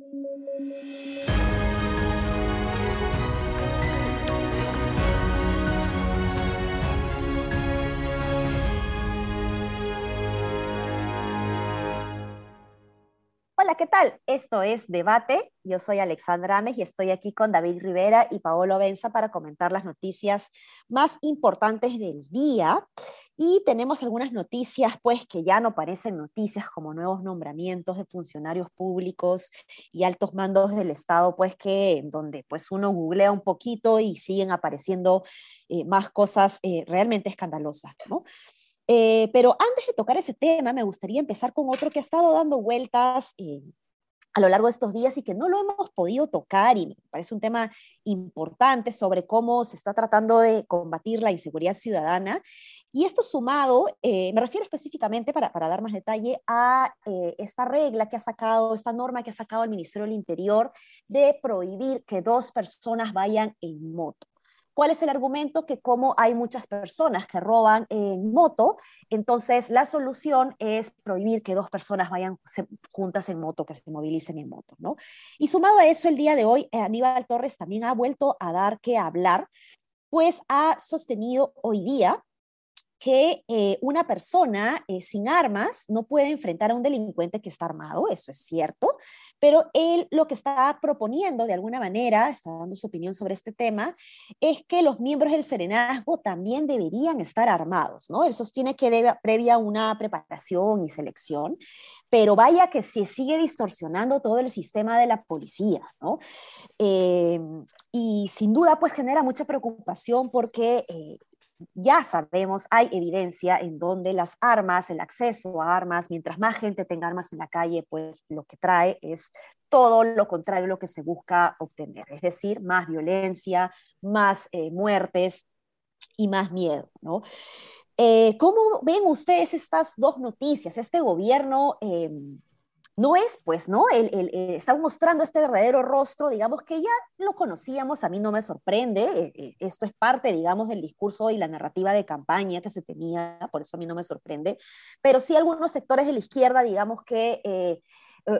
thank you Hola, ¿qué tal? Esto es Debate. Yo soy Alexandra Ames y estoy aquí con David Rivera y Paolo Benza para comentar las noticias más importantes del día. Y tenemos algunas noticias, pues, que ya no parecen noticias, como nuevos nombramientos de funcionarios públicos y altos mandos del Estado, pues, que en donde, pues, uno googlea un poquito y siguen apareciendo eh, más cosas eh, realmente escandalosas, ¿no? Eh, pero antes de tocar ese tema, me gustaría empezar con otro que ha estado dando vueltas eh, a lo largo de estos días y que no lo hemos podido tocar y me parece un tema importante sobre cómo se está tratando de combatir la inseguridad ciudadana. Y esto sumado, eh, me refiero específicamente, para, para, dar más detalle, a esta regla que ha sacado, esta norma que ha sacado el Ministerio del Interior de prohibir que dos personas vayan en moto. ¿Cuál es el argumento? Que como hay muchas personas que roban en moto, entonces la solución es prohibir que dos personas vayan juntas en moto, que se movilicen en moto, ¿no? Y sumado a eso, el día de hoy, Aníbal Torres también ha vuelto a dar que hablar, pues ha sostenido hoy día que eh, una persona eh, sin armas no puede enfrentar a un delincuente que está armado, eso es cierto, pero él lo que está proponiendo de alguna manera, está dando su opinión sobre este tema, es que los miembros del serenazgo también deberían estar armados, ¿no? Él sostiene que debe, previa una preparación y selección, pero vaya que se sigue distorsionando todo el sistema de la policía, ¿no? Eh, y sin duda pues genera mucha preocupación porque ya sabemos, hay evidencia en donde las armas, el acceso a armas, mientras más gente tenga armas en la calle, pues lo que trae es todo lo contrario a lo que se busca obtener, es decir, más violencia, más eh, muertes y más miedo, ¿no? Eh, ¿Cómo ven ustedes estas dos noticias? Este gobierno... Em, no es, pues, ¿no? El, el, está mostrando este verdadero rostro, digamos, que ya lo conocíamos, a mí no me sorprende, eh, eh, esto es parte, digamos, del discurso y la narrativa de campaña que se tenía, por eso a mí no me sorprende, pero sí algunos sectores de la izquierda, digamos, que... Eh,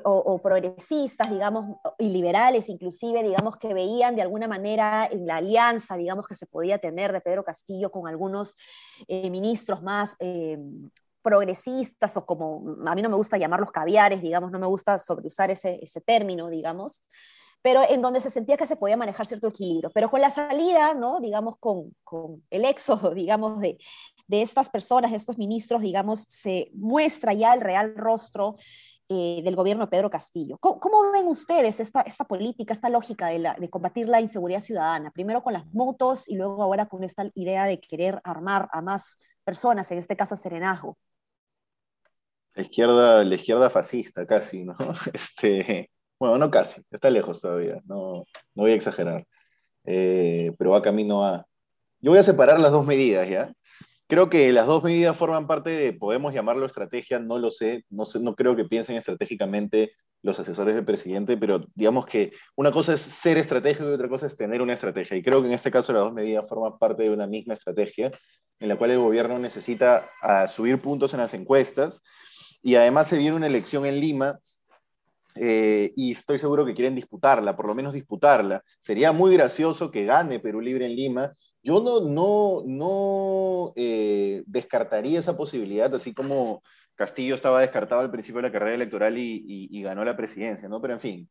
o, progresistas, digamos, y liberales inclusive, digamos, que veían de alguna manera en la alianza, digamos, que se podía tener de Pedro Castillo con algunos ministros más progresistas o como a mí no me gusta llamarlos caviares, digamos, no me gusta sobreusar ese, ese término, digamos, pero en donde se sentía que se podía manejar cierto equilibrio. Pero con la salida, ¿no? digamos, con, con el éxodo, digamos, de, de, estas personas, de estos ministros, digamos, se muestra ya el real rostro eh, del gobierno de Pedro Castillo. ¿Cómo, cómo ven ustedes esta, esta, política, esta lógica de, la, de combatir la inseguridad ciudadana? Primero con las motos y luego ahora con esta idea de querer armar a más personas, en este caso a Serenazgo. La izquierda, la izquierda fascista, casi, ¿no? Este, bueno, no casi, está lejos todavía, no, no voy a exagerar, eh, pero va camino a... Yo voy a separar las dos medidas, ¿ya? Creo que las dos medidas forman parte de, podemos llamarlo estrategia, no lo sé, no, sé, no creo que piensen estratégicamente los asesores del presidente, pero digamos que una cosa es ser estratégico y otra cosa es tener una estrategia. Y creo que en este caso las dos medidas forman parte de una misma estrategia en la cual el gobierno necesita ah, subir puntos en las encuestas y además se viene una elección en Lima eh, y estoy seguro que quieren disputarla, por lo menos disputarla. Sería muy gracioso que gane Perú Libre en Lima. Yo no, no, no eh, descartaría esa posibilidad, así como Castillo estaba descartado al principio de la carrera electoral y, ganó la presidencia, ¿no? Pero en fin,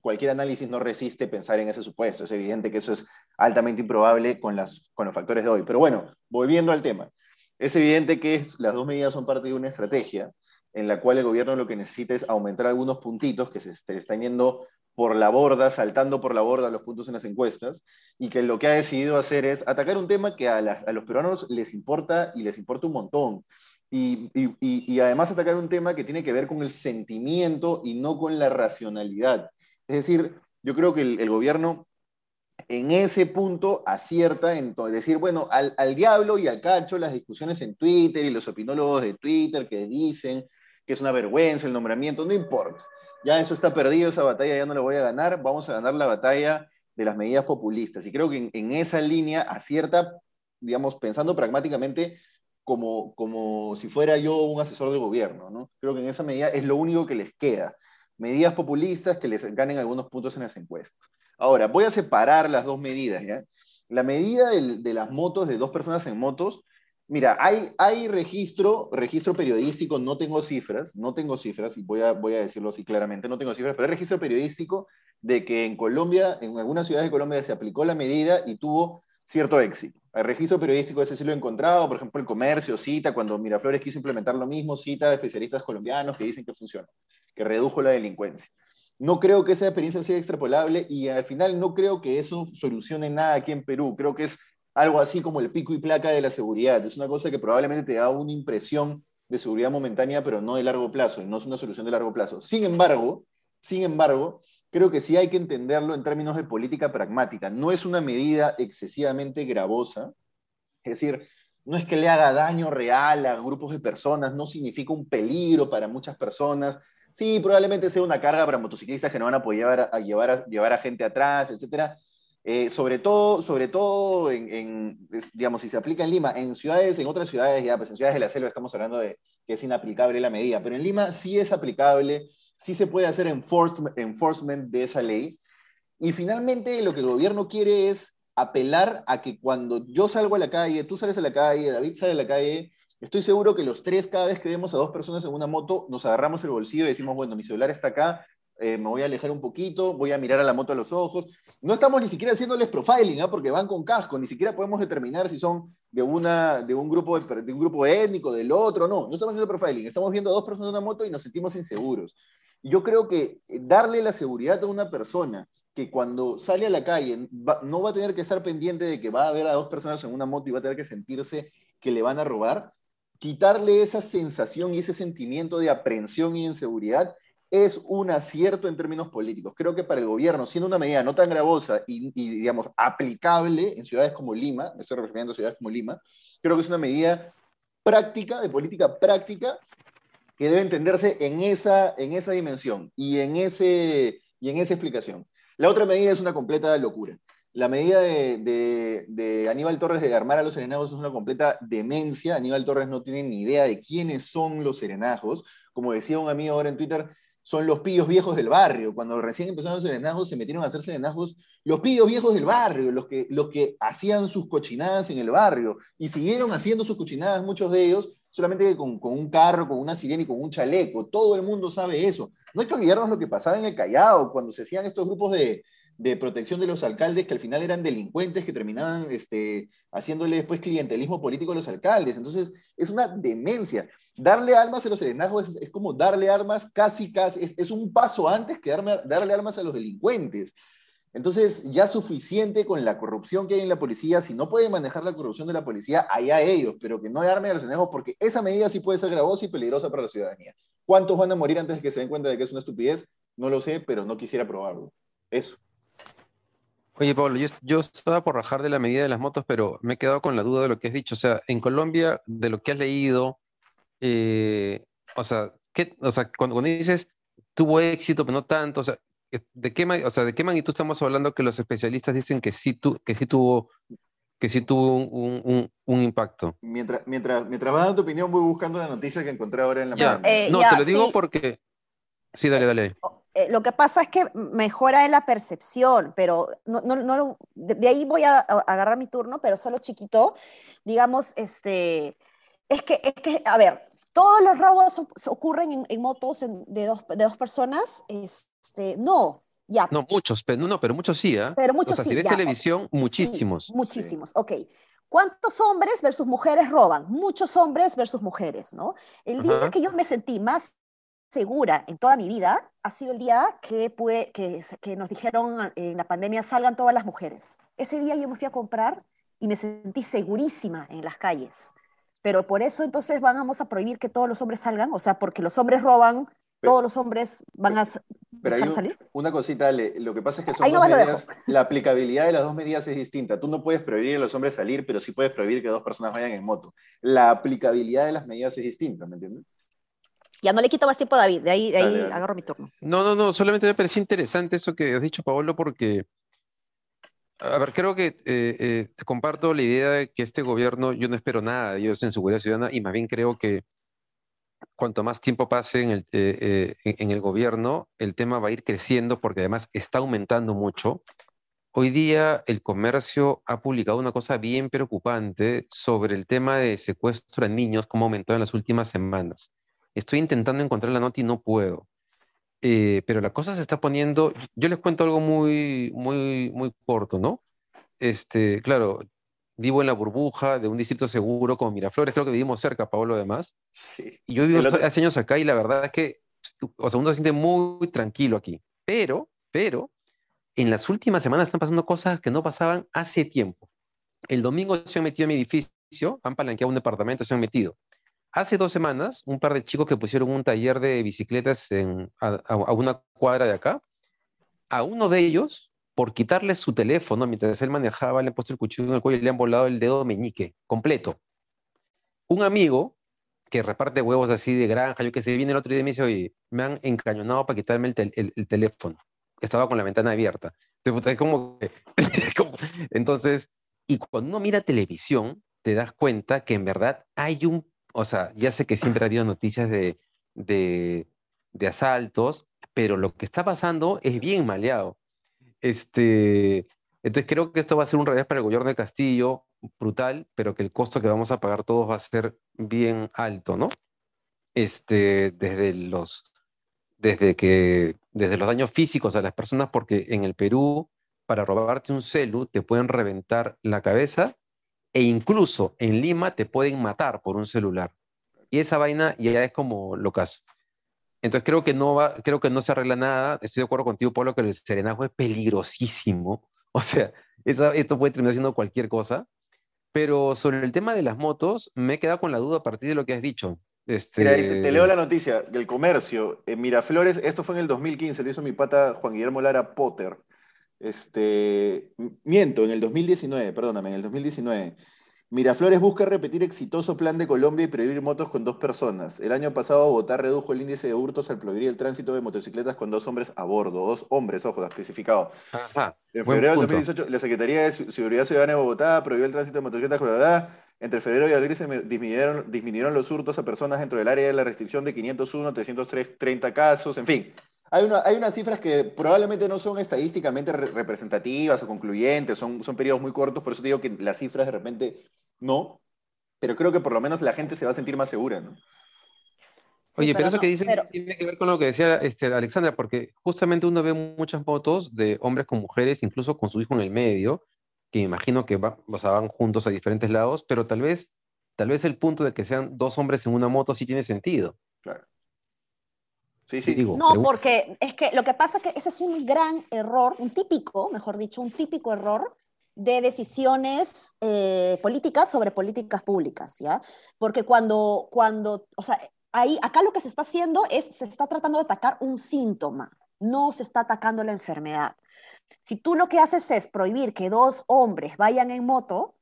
cualquier análisis no resiste pensar en ese supuesto. Es evidente que eso es altamente improbable con, las, con los factores de hoy. Pero bueno, volviendo al tema. Es evidente que las dos medidas son parte de una estrategia en la cual el gobierno lo que necesita es aumentar algunos puntitos que se están yendo por la borda, saltando por la borda los puntos en las encuestas, y que lo que ha decidido hacer es atacar un tema que a, los peruanos les importa y les importa un montón. Y, y, además atacar un tema que tiene que ver con el sentimiento y no con la racionalidad. Es decir, yo creo que el, gobierno en ese punto acierta en decir, bueno, al, al, diablo y al cacho las discusiones en Twitter y los opinólogos de Twitter que dicen que es una vergüenza el nombramiento, no importa. Ya eso está perdido, esa batalla ya no la voy a ganar, vamos a ganar la batalla de las medidas populistas. Y creo que en, esa línea acierta, digamos, pensando pragmáticamente como, como si fuera yo un asesor del gobierno, ¿no? Creo que en esa medida es lo único que les queda, medidas populistas que les ganen algunos puntos en las encuestas. Ahora, voy a separar las dos medidas, ¿ya? La medida de las motos, de dos personas en motos, Mira, hay, registro, registro periodístico, no tengo cifras, no tengo cifras, y voy a, voy a decirlo así claramente, no tengo cifras, pero hay registro periodístico de que en Colombia, en algunas ciudades de Colombia se aplicó la medida y tuvo cierto éxito. El registro periodístico ese sí lo he encontrado, por ejemplo, el comercio cita, cuando Miraflores quiso implementar lo mismo, cita a especialistas colombianos que dicen que funciona, que redujo la delincuencia. No creo que esa experiencia sea extrapolable y al final no creo que eso solucione nada aquí en Perú. Creo que es algo así como el pico y placa de la seguridad. Es una cosa que probablemente te da una impresión de seguridad momentánea, pero no de largo plazo, y no es una solución de largo plazo. Sin embargo, sin embargo, creo que sí hay que entenderlo en términos de política pragmática. No es una medida excesivamente gravosa, es decir, no es que le haga daño real a grupos de personas, no significa un peligro para muchas personas. Sí, probablemente sea una carga para motociclistas que no van a poder llevar, a, llevar a gente atrás, etcétera, eh, sobre todo, sobre todo en, digamos, si se aplica en Lima, en ciudades, en otras ciudades, ya, pues en ciudades de la selva estamos hablando de que es inaplicable la medida, pero en Lima sí es aplicable, sí se puede hacer enforcement de esa ley. Y finalmente lo que el gobierno quiere es apelar a que cuando yo salgo a la calle, tú sales a la calle, David sale a la calle, estoy seguro que los tres, cada vez que vemos a dos personas en una moto, nos agarramos el bolsillo y decimos, bueno, mi celular está acá, eh, me voy a alejar un poquito, voy a mirar a la moto a los ojos. No estamos ni siquiera haciéndoles profiling, ¿ah? porque van con casco, ni siquiera podemos determinar si son de, una, de, un grupo, de un grupo étnico, del otro, no, no estamos haciendo profiling, estamos viendo a dos personas en una moto y nos sentimos inseguros. Yo creo que eh, darle la seguridad a una persona que cuando sale a la calle no va a tener que estar pendiente de que va a ver a dos personas en una moto y va a tener que sentirse que le van a robar, quitarle esa sensación y ese sentimiento de aprensión y inseguridad es un acierto en términos políticos. Creo que para el gobierno, siendo una medida no tan gravosa y, digamos, aplicable en ciudades como Lima, me estoy refiriendo a ciudades como Lima, creo que es una medida práctica, de política práctica, que debe entenderse en esa, en esa dimensión y en, ese, y en esa explicación. La otra medida es una completa locura. La medida de, de, Aníbal Torres de armar a los serenajos es una completa demencia. Aníbal Torres no tiene ni idea de quiénes son los serenajos. Como decía un amigo ahora en Twitter, son los pillos viejos del barrio. Cuando recién empezaron los serenajos, se metieron a hacer serenajos los pillos viejos del barrio, los que, los que hacían sus cochinadas en el barrio, y siguieron haciendo sus cochinadas, muchos de ellos, solamente con, con un carro, con una sirena y con un chaleco. Todo el mundo sabe eso. No hay que olvidarnos lo que pasaba en el Callao, cuando se hacían estos grupos de, de protección de los alcaldes que al final eran delincuentes que terminaban este, haciéndole después clientelismo político a los alcaldes. Entonces, es una demencia. Darle armas a los serenazgos es, como darle armas casi, casi, es, un paso antes que darme, darle armas a los delincuentes. Entonces, ya suficiente con la corrupción que hay en la policía. Si no pueden manejar la corrupción de la policía, allá ellos, pero que no arme a los serenazgos porque esa medida sí puede ser gravosa y peligrosa para la ciudadanía. ¿Cuántos van a morir antes de que se den cuenta de que es una estupidez? No lo sé, pero no quisiera probarlo. Eso. Oye, Pablo, yo, estaba por rajar de la medida de las motos, pero me he quedado con la duda de lo que has dicho. O sea, en Colombia, de lo que has leído, eh, o, sea, ¿qué, o sea, cuando, dices tuvo éxito, pero no tanto, o sea, ¿de qué, o sea, ¿de qué magnitud estamos hablando que los especialistas dicen que sí, tu, que sí tuvo, que sí tuvo un, un, impacto? Mientras, mientras, mientras vas dando tu opinión, voy buscando la noticia que encontré ahora en la ya. Eh, no, te lo digo porque... Sí, dale, dale. Eh, lo que pasa es que mejora en la percepción, pero no, no, no de, ahí voy a, agarrar mi turno, pero solo chiquito, digamos, este, es que, es que, a ver, todos los robos ocurren en, motos de, dos, de dos personas, este, no, ya. No, muchos, pero, no, pero muchos sí, ¿eh? Pero muchos sí. Si ves televisión, muchísimos. muchísimos, ok. ¿Cuántos hombres versus mujeres roban? Muchos hombres versus mujeres, ¿no? El día que yo me sentí más segura en toda mi vida ha sido el día que, pude, que, que, nos dijeron en la pandemia salgan todas las mujeres. Ese día yo me fui a comprar y me sentí segurísima en las calles. Pero por eso entonces vamos a prohibir que todos los hombres salgan, o sea, porque los hombres roban, todos los hombres van a pero hay salir. Una cosita, lo que pasa es que son dos medidas, la aplicabilidad de las dos medidas es distinta. Tú no puedes prohibir a los hombres salir, pero sí puedes prohibir que dos personas vayan en moto. La aplicabilidad de las medidas es distinta, ¿me entiendes? Ya no le quito más tiempo a David, de ahí, de ahí agarro mi turno. No, no, no, solamente me pareció interesante eso que has dicho, Paolo, porque, a ver, creo que eh, eh, te comparto la idea de que este gobierno, yo no espero nada de ellos en seguridad ciudadana y más bien creo que cuanto más tiempo pase en el, eh, en el gobierno, el tema va a ir creciendo porque además está aumentando mucho. Hoy día el comercio ha publicado una cosa bien preocupante sobre el tema de secuestro a niños, cómo aumentó en las últimas semanas. Estoy intentando encontrar la nota y no puedo. Eh, pero la cosa se está poniendo, yo les cuento algo muy, muy, muy corto, ¿no? Este, claro, vivo en la burbuja de un distrito seguro como Miraflores, creo que vivimos cerca, Pablo, además. Sí. Y yo vivo hace años acá y la verdad es que, o sea, uno se siente muy tranquilo aquí. Pero, pero, en las últimas semanas están pasando cosas que no pasaban hace tiempo. El domingo se han metido en mi edificio, han palanqueado un departamento, se han metido. Hace dos semanas, un par de chicos que pusieron un taller de bicicletas en, a, una cuadra de acá, a uno de ellos, por quitarle su teléfono mientras él manejaba, le han puesto el cuchillo en el cuello y le han volado el dedo meñique completo. Un amigo que reparte huevos así de granja, yo que sé, viene el otro día y me dice, oye, me han encañonado para quitarme el, teléfono. Estaba con la ventana abierta. Entonces, y cuando uno mira televisión, te das cuenta que en verdad hay un o sea, ya sé que siempre ha habido noticias de, de, asaltos, pero lo que está pasando es bien maleado. Este, entonces creo que esto va a ser un revés para el gobierno de Castillo, brutal, pero que el costo que vamos a pagar todos va a ser bien alto, ¿no? Este, desde los, desde que, desde los daños físicos a las personas, porque en el Perú, para robarte un celu, te pueden reventar la cabeza e incluso en Lima te pueden matar por un celular. Y esa vaina ya es como lo caso. Entonces creo que no va, creo que no se arregla nada. Estoy de acuerdo contigo, Pablo, que el serenazgo es peligrosísimo. O sea, esto puede terminar siendo cualquier cosa. Pero sobre el tema de las motos, me he quedado con la duda a partir de lo que has dicho. Este... Mira, te, leo la noticia del comercio. En Miraflores, esto fue en el 2015, lo hizo mi pata Juan Guillermo Lara Potter. Este, miento, en el 2019, perdóname, en el 2019. Miraflores busca repetir exitoso plan de Colombia y prohibir motos con dos personas. El año pasado Bogotá redujo el índice de hurtos al prohibir el tránsito de motocicletas con dos hombres a bordo. Dos hombres, ojo, especificado. En febrero del 2018, la Secretaría de Seguridad Ciudadana de Bogotá prohibió el tránsito de motocicletas con la verdad. Entre febrero y abril se disminuyeron, disminuyeron los hurtos a personas dentro del área de la restricción de 501, 330 casos, en fin. Hay, una, hay unas cifras que probablemente no son estadísticamente representativas o concluyentes, son, son periodos muy cortos, por eso digo que las cifras de repente no, pero creo que por lo menos la gente se va a sentir más segura, ¿no? Oye, pero, eso que dices tiene que ver con lo que decía este, Alexandra, porque justamente uno ve muchas fotos de hombres con mujeres, incluso con su hijo en el medio, que imagino que va, o sea, van juntos a diferentes lados, pero tal vez, tal vez el punto de que sean dos hombres en una moto sí tiene sentido. Claro. Sí, sí. no, porque es que lo que pasa es que ese es un gran error, un típico, mejor dicho, un típico error de decisiones eh, políticas sobre políticas públicas, ¿ya? Porque cuando, cuando, o sea, ahí, acá lo que se está haciendo es, se está tratando de atacar un síntoma, no se está atacando la enfermedad. Si tú lo que haces es prohibir que dos hombres vayan en moto,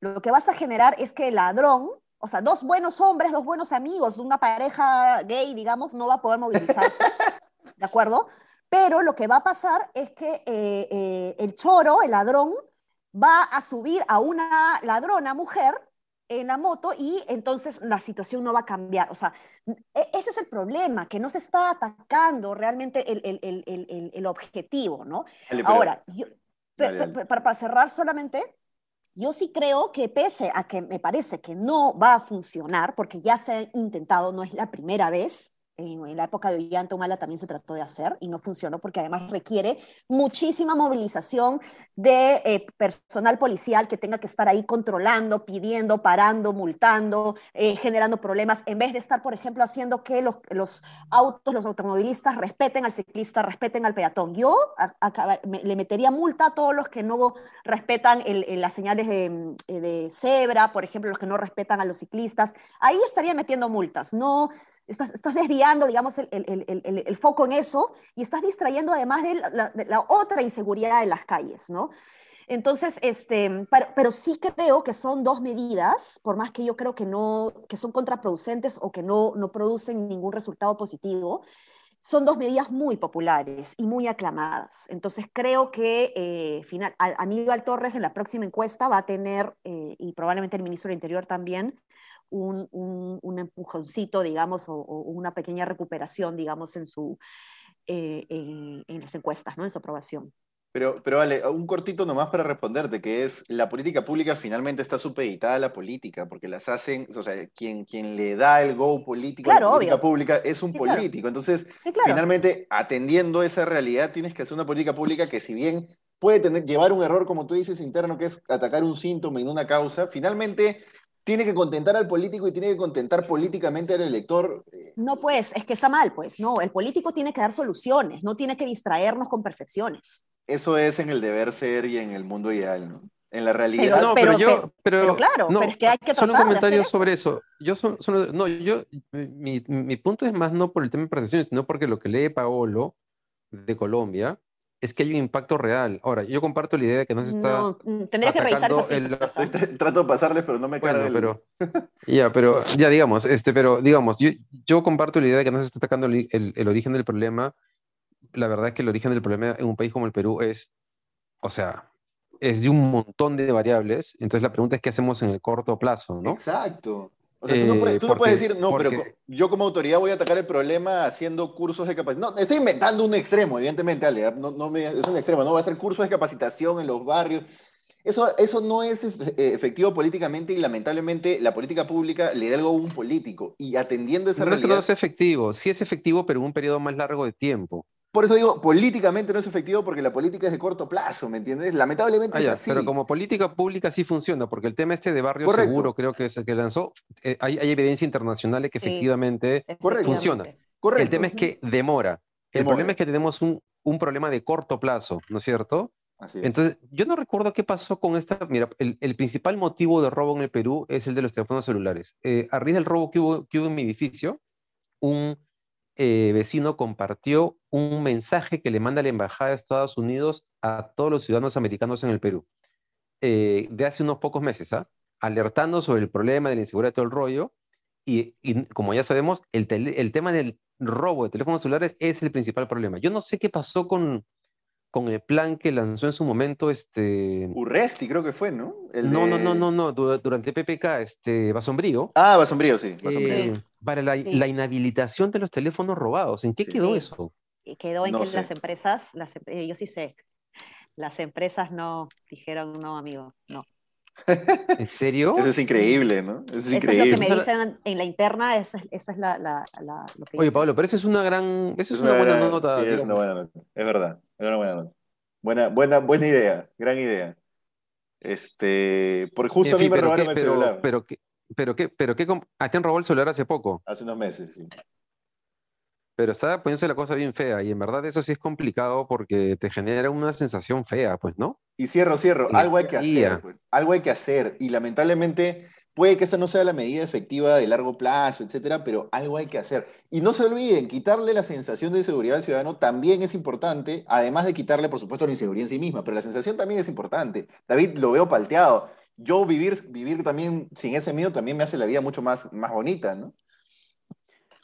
lo que vas a generar es que el ladrón o sea, dos buenos hombres, dos buenos amigos de una pareja gay, digamos, no va a poder movilizarse, ¿de acuerdo? Pero lo que va a pasar es que eh, eh, el choro, el ladrón, va a subir a una ladrona mujer en la moto y entonces la situación no va a cambiar. O sea, e, ese es el problema, que no se está atacando realmente el, objetivo, ¿no? Ahora, para cerrar solamente, yo sí creo que pese a que me parece que no va a funcionar, porque ya se ha intentado, no es la primera vez, en, la época de Ollanta también se trató de hacer y no funcionó porque además requiere muchísima movilización de eh, personal policial que tenga que estar ahí controlando, pidiendo, parando, multando, eh, generando problemas, en vez de estar, por ejemplo, haciendo que los, los autos, los automovilistas respeten al ciclista, respeten al peatón. Yo le metería multa a todos los que no respetan las señales de, de cebra, por ejemplo, los que no respetan a los ciclistas. Ahí estaría metiendo multas, no estás, desviando, digamos, el, foco en eso y estás distrayendo además de la, otra inseguridad de las calles, ¿no? Entonces, este, pero, pero, sí creo que son dos medidas, por más que yo creo que, no, que son contraproducentes o que no, no producen ningún resultado positivo, son dos medidas muy populares y muy aclamadas. Entonces creo que eh, final, Aníbal Torres en la próxima encuesta va a tener, eh, y probablemente el ministro del Interior también, un, un, empujoncito, digamos, o, una pequeña recuperación, digamos, en, su, eh, en, en, las encuestas, ¿no? en su aprobación. Pero, pero vale, un cortito nomás para responderte, que es, la política pública finalmente está supeditada a la política, porque las hacen, o sea, quien, quien le da el go político a la política pública es un político. Entonces, finalmente, atendiendo esa realidad, tienes que hacer una política pública que si bien puede tener, llevar un error, como tú dices, interno, que es atacar un síntoma en una causa, finalmente tiene que contentar al político y tiene que contentar políticamente al elector. Eh, no, pues, es que está mal, pues, no, el político tiene que dar soluciones, no tiene que distraernos con percepciones eso es en el deber ser y en el mundo ideal, ¿no? En la realidad. Pero, no, pero, yo, pero, claro, pero es que hay que Solo un comentario sobre eso. Yo son, no, yo, mi, mi, punto es más no por el tema de percepciones, sino porque lo que lee Paolo de Colombia es que hay un impacto real. Ahora, yo comparto la idea de que no se está. No, mm, tendría que revisar eso. Trato de pasarles, pero no me bueno, pero Ya, pero ya digamos, este, pero digamos, yo, yo comparto la idea de que no se está atacando el, el origen del problema la verdad es que el origen del problema en un país como el Perú es, o sea, es de un montón de variables. Entonces la pregunta es qué hacemos en el corto plazo, ¿no? Exacto. O sea, tú no puedes, eh, decir, no, pero yo como autoridad voy a atacar el problema haciendo cursos de capacitación. No, estoy inventando un extremo, evidentemente, Ale, no, no me, es un extremo, no voy a hacer cursos de capacitación en los barrios. Eso, eso no es eh, efectivo políticamente y lamentablemente la política pública le da algo a un político y atendiendo esa realidad... No es efectivo, sí es efectivo, pero en un periodo más largo de tiempo. Por eso digo, políticamente no es efectivo porque la política es de corto plazo, ¿me entiendes? Lamentablemente es ah, así. Pero como política pública sí funciona, porque el tema este de barrio seguro, creo que es el que lanzó, eh, hay, evidencia internacional de que efectivamente funciona. Correcto. El tema es que demora. El problema es que tenemos un, problema de corto plazo, ¿no es cierto? Así Entonces, yo no recuerdo qué pasó con esta. Mira, el, principal motivo de robo en el Perú es el de los teléfonos celulares. Eh, a raíz del robo que hubo, que hubo en mi edificio, un eh, vecino compartió un mensaje que le manda la Embajada de Estados Unidos a todos los ciudadanos americanos en el Perú, eh, de hace unos pocos meses, ¿ah? alertando sobre el problema de la inseguridad de todo el rollo. Y, como ya sabemos, el, el, tema del robo de teléfonos celulares es el principal problema. Yo no sé qué pasó con, con el plan que lanzó en su momento este... Urresti creo que fue, ¿no? no, no, no, no, no, durante PPK, este, Basombrío. Ah, Basombrío, sí. Eh, para la, inhabilitación de los teléfonos robados. ¿En qué quedó eso? Quedó en que las empresas, las, eh, yo sí sé, las empresas no dijeron, no, amigo, no. ¿En serio? Eso es increíble, ¿no? Eso es, increíble. lo que me dicen en la interna, esa, es la, la, lo que Oye, Pablo, pero esa es una gran, esa es, una, buena nota. Sí, es una buena nota, es verdad, es una buena nota. Buena, buena, buena idea, gran idea. Este, porque justo a mí me robaron el celular. Pero, qué, pero qué, pero qué, ¿a han robado el celular hace poco? Hace unos meses, sí. Pero está poniéndose la cosa bien fea y en verdad eso sí es complicado porque te genera una sensación fea, pues, ¿no? Y cierro, cierro, algo hay que hacer, pues, algo hay que hacer y lamentablemente puede que esta no sea la medida efectiva de largo plazo, etcétera, pero algo hay que hacer. Y no se olviden, quitarle la sensación de seguridad al ciudadano también es importante, además de quitarle, por supuesto, la inseguridad en sí misma, pero la sensación también es importante. David, lo veo palteado. Yo vivir, vivir también sin ese miedo también me hace la vida mucho más, más bonita, ¿no?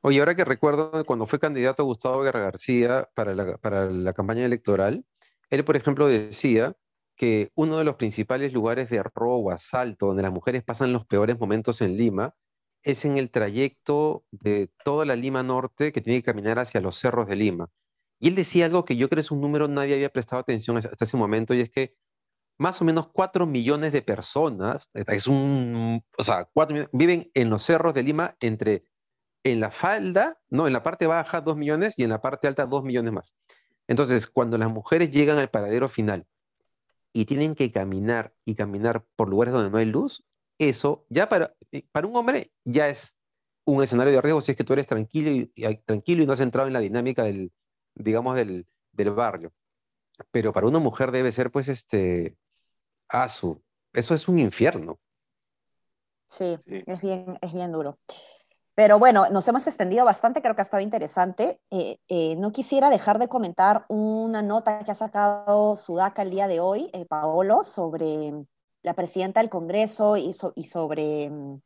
Oye, ahora que recuerdo cuando fue candidato Gustavo García para la, para la campaña electoral, él, por ejemplo, decía que uno de los principales lugares de robo, asalto, donde las mujeres pasan los peores momentos en Lima, es en el trayecto de toda la Lima Norte que tiene que caminar hacia los cerros de Lima. Y él decía algo que yo creo es un número nadie había prestado atención hasta ese momento, y es que más o menos 4 millones de personas, es un, o sea, viven en los cerros de Lima entre en la falda, no, en la parte baja 2 millones y en la parte alta 2 millones más. Entonces, cuando las mujeres llegan al paradero final y tienen que caminar y caminar por lugares donde no hay luz, eso ya para, eh, para un hombre ya es un escenario de riesgo si es que tú eres tranquilo y, tranquilo y no has entrado en la dinámica del, digamos, del, del barrio. Pero para una mujer debe ser, pues, este, asu. Eso es un infierno. Sí, Es, bien, es bien duro. Pero bueno, nos hemos extendido bastante, creo que ha estado interesante. Eh, eh, no quisiera dejar de comentar una nota que ha sacado Sudaca el día de hoy, eh, Paolo, sobre la presidenta del Congreso y, sobre mm,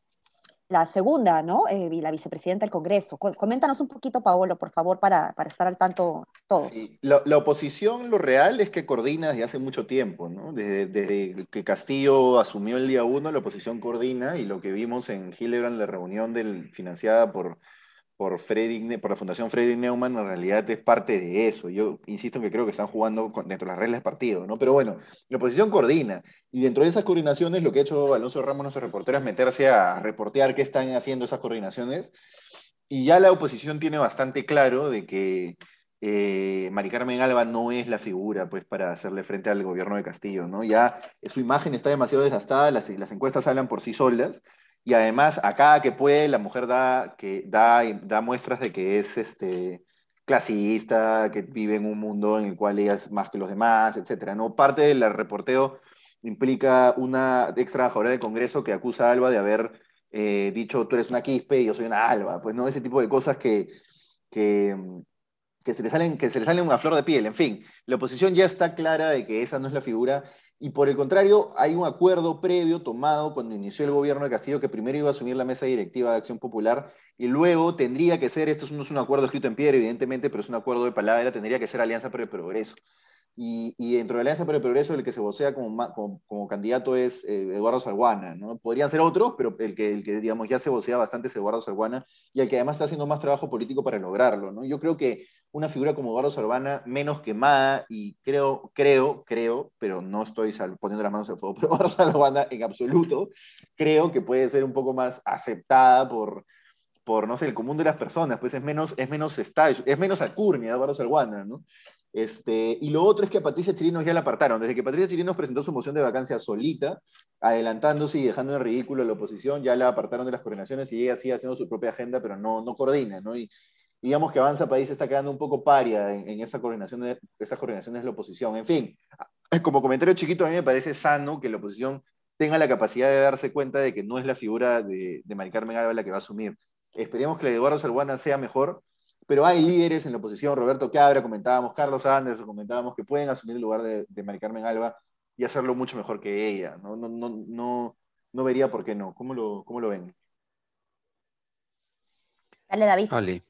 la segunda, ¿no? Eh, la vicepresidenta del Congreso. Coméntanos un poquito, Paolo, por favor, para, para estar al tanto todos. la, la, oposición, lo real es que coordina desde hace mucho tiempo, ¿no? Desde, desde, que Castillo asumió el día uno, la oposición coordina y lo que vimos en Hildebrand, la reunión del, financiada por por, por la Fundación Freddy Neumann, en realidad es parte de eso. Yo insisto en que creo que están jugando dentro de las reglas del partido, ¿no? Pero bueno, la oposición coordina. Y dentro de esas coordinaciones, lo que ha hecho Alonso Ramos, nuestro reportero, es meterse a reportear qué están haciendo esas coordinaciones. Y ya la oposición tiene bastante claro de que eh, Mari Carmen Alba no es la figura pues, para hacerle frente al gobierno de Castillo, ¿no? Ya su imagen está demasiado desgastada, las, las encuestas hablan por sí solas, y además, acá que puede, la mujer da, que da, da muestras de que es este, clasista, que vive en un mundo en el cual ella es más que los demás, etc. ¿no? Parte del reporteo implica una ex trabajadora del Congreso que acusa a Alba de haber eh, dicho tú eres una quispe y yo soy una Alba. Pues no, ese tipo de cosas que, que, que, se le salen, que se le salen una flor de piel. En fin, la oposición ya está clara de que esa no es la figura y por el contrario, hay un acuerdo previo tomado cuando inició el gobierno de Castillo que primero iba a asumir la mesa directiva de Acción Popular y luego tendría que ser, esto no es un acuerdo escrito en piedra, evidentemente, pero es un acuerdo de palabra, tendría que ser Alianza para el Progreso. Y, y, dentro de la Alianza para el Progreso, el que se vocea como, como, candidato es eh, Eduardo Salguana, ¿no? Podrían ser otros, pero el que, el que, digamos, ya se vocea bastante es Eduardo Salguana, y el que además está haciendo más trabajo político para lograrlo, ¿no? Yo creo que una figura como Eduardo Salguana, menos quemada, y creo, creo, creo, pero no estoy poniendo las manos al fuego, pero Eduardo Salguana en absoluto, creo que puede ser un poco más aceptada por, por no sé, el común de las personas, pues es menos, es menos style, es menos alcurnia Eduardo Salguana, ¿no? Este, y lo otro es que a Patricia Chirinos ya la apartaron. Desde que Patricia Chirinos presentó su moción de vacancia solita, adelantándose y dejando en ridículo a la oposición, ya la apartaron de las coordinaciones y ella sigue haciendo su propia agenda, pero no, no coordina, ¿no? Y digamos que Avanza País está quedando un poco paria en, esa coordinación de, esas coordinaciones de la oposición. En fin, como comentario chiquito, a mí me parece sano que la oposición tenga la capacidad de darse cuenta de que no es la figura de, de Mari Carmen Alba la que va a asumir. Esperemos que la de Eduardo Salguana sea mejor, pero hay líderes en la oposición, Roberto Cabra, comentábamos, Carlos Anderson, comentábamos que pueden asumir el lugar de, de Mari Carmen Alba y hacerlo mucho mejor que ella. No, no, no, no, no vería por qué no. ¿Cómo lo, cómo lo ven? Dale, David. Dale,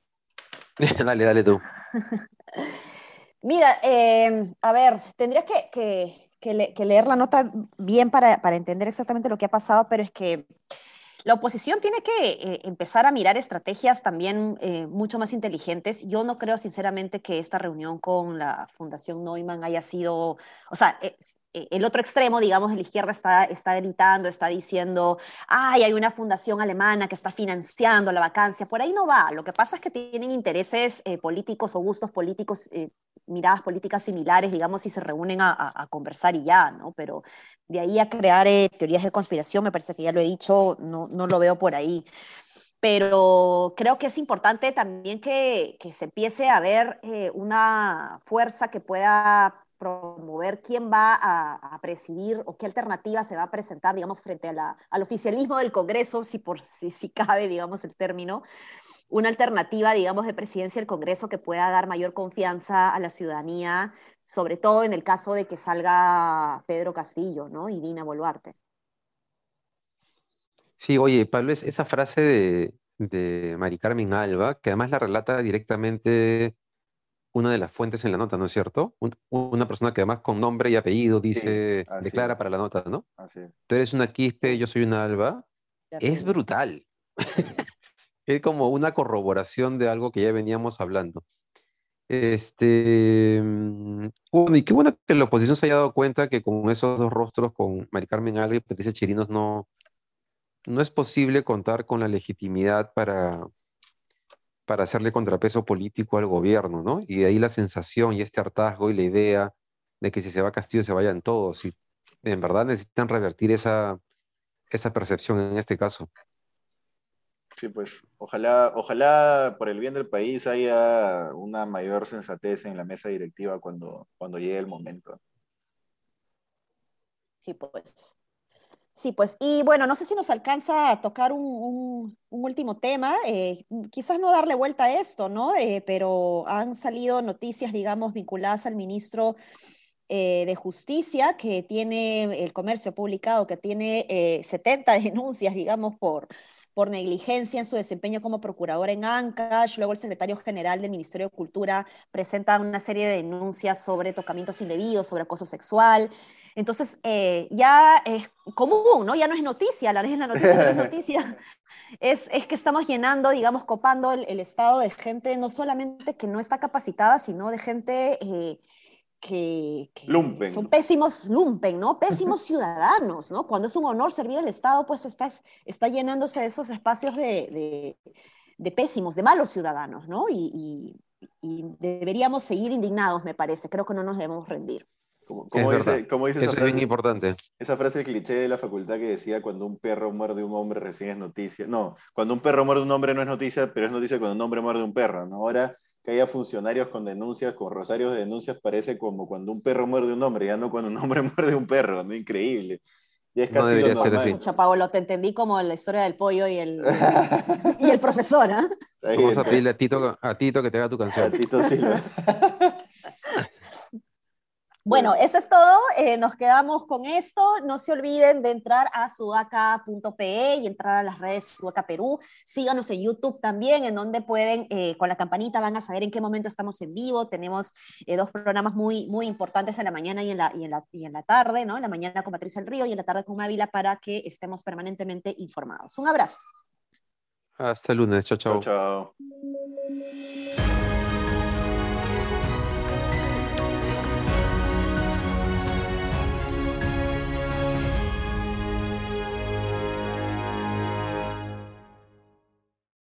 dale, dale tú. Mira, eh, a ver, tendrías que, que, que, leer la nota bien para, para entender exactamente lo que ha pasado, pero es que la oposición tiene que eh, empezar a mirar estrategias también eh, mucho más inteligentes. Yo no creo sinceramente que esta reunión con la Fundación Neumann haya sido, o sea, el otro extremo, digamos, de la izquierda está, está gritando, está diciendo, ay, hay una fundación alemana que está financiando la vacancia. Por ahí no va. Lo que pasa es que tienen intereses políticos o gustos políticos miradas políticas similares, digamos, si se reúnen a, conversar y ya, ¿no? Pero de ahí a crear eh, teorías de conspiración, me parece que ya lo he dicho, no, no lo veo por ahí. Pero creo que es importante también que, que se empiece a ver eh, una fuerza que pueda promover quién va a, presidir o qué alternativa se va a presentar, digamos, frente al oficialismo del Congreso, si, por, si, si cabe, digamos, el término, una alternativa, digamos, de presidencia del Congreso que pueda dar mayor confianza a la ciudadanía, sobre todo en el caso de que salga Pedro Castillo, ¿no? Y Dina Boluarte. Sí, oye, Pablo, esa frase de, de Mari Carmen Alba, que además la relata directamente una de las fuentes en la nota, ¿no es cierto? una persona que además con nombre y apellido dice, declara para la nota, ¿no? Así Tú eres una quispe, yo soy una alba. Es brutal. es como una corroboración de algo que ya veníamos hablando. Este, mm, bueno, y qué bueno que la oposición se haya dado cuenta que con esos dos rostros, con Mari Carmen Alba y Patricia Chirinos, no, no es posible contar con la legitimidad para, para hacerle contrapeso político al gobierno, ¿no? Y de ahí la sensación y este hartazgo y la idea de que si se va a Castillo se vayan todos. Y en verdad necesitan revertir esa, esa percepción en este caso. Sí, pues ojalá, ojalá por el bien del país haya una mayor sensatez en la mesa directiva cuando, cuando llegue el momento. Sí, pues. Sí, pues. Y bueno, no sé si nos alcanza a tocar un, último tema. Eh, quizás no darle vuelta a esto, ¿no? Eh, pero han salido noticias, digamos, vinculadas al ministro eh, de Justicia, que tiene el comercio publicado, que tiene 70 denuncias, digamos, por por negligencia en su desempeño como procurador en Ancash. Luego el secretario general del Ministerio de Cultura presenta una serie de denuncias sobre tocamientos indebidos, sobre acoso sexual. Entonces, eh, ya es común, ¿no? Ya no es noticia, la, la noticia no es noticia. Es, es, que estamos llenando, digamos, copando el, el, estado de gente no solamente que no está capacitada, sino de gente eh, que, que son pésimos lumpen, ¿no? Pésimos ciudadanos, ¿no? Cuando es un honor servir al Estado, pues estás, está llenándose de esos espacios de, de, de pésimos, de malos ciudadanos, ¿no? Y, y, y, deberíamos seguir indignados, me parece. Creo que no nos debemos rendir. Como, como dice, como dice Eso es bien importante. Esa frase cliché de la facultad que decía cuando un perro muerde un hombre recién es noticia. No, cuando un perro muerde un hombre no es noticia, pero es noticia cuando un hombre muerde un perro, ¿no? Ahora que haya funcionarios con denuncias, con rosarios de denuncias, parece como cuando un perro muerde un hombre, ya no cuando un hombre muerde un perro, ¿no? Increíble. Y es casi no debería lo ser así. Mucha, Paolo, te entendí como la historia del pollo y el, y el profesor, ¿ah? Ahí Vamos a pedirle a Tito, a Tito que te haga tu A canción. Tito Silva. Bueno, eso es todo. Eh, nos quedamos con esto. No se olviden de entrar a sudaca.pe y entrar a las redes Sudaca Perú. Síganos en YouTube también, en donde pueden, eh, con la campanita, van a saber en qué momento estamos en vivo. Tenemos eh, dos programas muy, muy importantes en la mañana y en la, y, en la, y en la tarde, ¿no? En la mañana con Patricia del Río y en la tarde con Mávila para que estemos permanentemente informados. Un abrazo. Hasta el lunes. Chao, chao. Chao, chao.